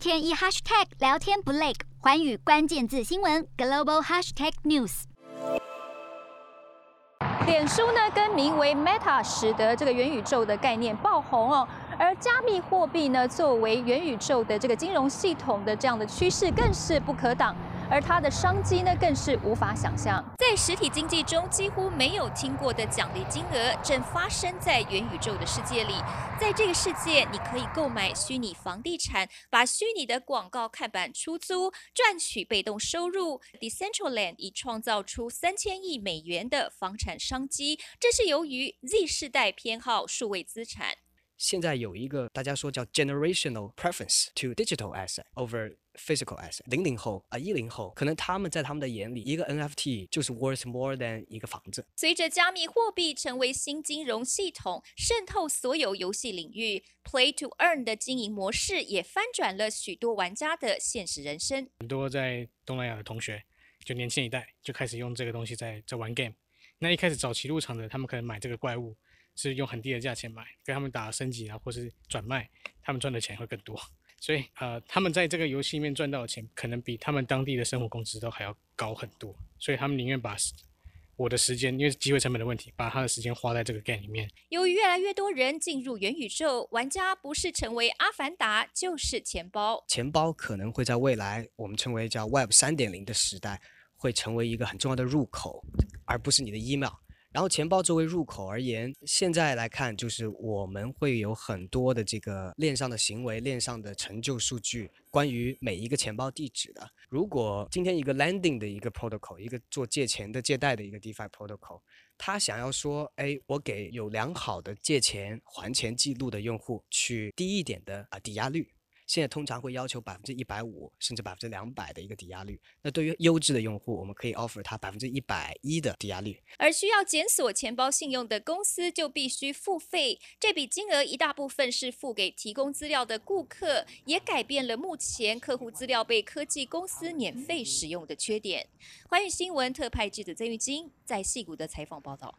天一 hashtag 聊天不累，环宇关键字新闻 global hashtag news。脸书呢，更名为 Meta，使得这个元宇宙的概念爆红哦。而加密货币呢，作为元宇宙的这个金融系统的这样的趋势，更是不可挡。而它的商机呢，更是无法想象。在实体经济中几乎没有听过的奖励金额，正发生在元宇宙的世界里。在这个世界，你可以购买虚拟房地产，把虚拟的广告看板出租，赚取被动收入。Decentraland 已创造出三千亿美元的房产商机，这是由于 Z 世代偏好数位资产。现在有一个大家说叫 generational preference to digital asset over physical asset。零零后啊，一零后，可能他们在他们的眼里，一个 NFT 就是 worth more than 一个房子。随着加密货币成为新金融系统，渗透所有游戏领域，play to earn 的经营模式也翻转了许多玩家的现实人生。很多在东南亚的同学，就年轻一代就开始用这个东西在在玩 game。那一开始早期入场的，他们可能买这个怪物。是用很低的价钱买，跟他们打升级啊，或是转卖，他们赚的钱会更多。所以，呃，他们在这个游戏里面赚到的钱，可能比他们当地的生活工资都还要高很多。所以，他们宁愿把我的时间，因为机会成本的问题，把他的时间花在这个 game 里面。由于越来越多人进入元宇宙，玩家不是成为阿凡达，就是钱包。钱包可能会在未来我们称为叫 Web 三点零的时代，会成为一个很重要的入口，而不是你的 email。然后钱包作为入口而言，现在来看就是我们会有很多的这个链上的行为、链上的成就数据，关于每一个钱包地址的。如果今天一个 landing 的一个 protocol，一个做借钱的借贷的一个 DeFi protocol，他想要说，哎，我给有良好的借钱还钱记录的用户去低一点的啊抵押率。现在通常会要求百分之一百五甚至百分之两百的一个抵押率。那对于优质的用户，我们可以 offer 他百分之一百一的抵押率。而需要检索钱包信用的公司就必须付费，这笔金额一大部分是付给提供资料的顾客，也改变了目前客户资料被科技公司免费使用的缺点。寰宇新闻特派记者曾玉金在矽谷的采访报道。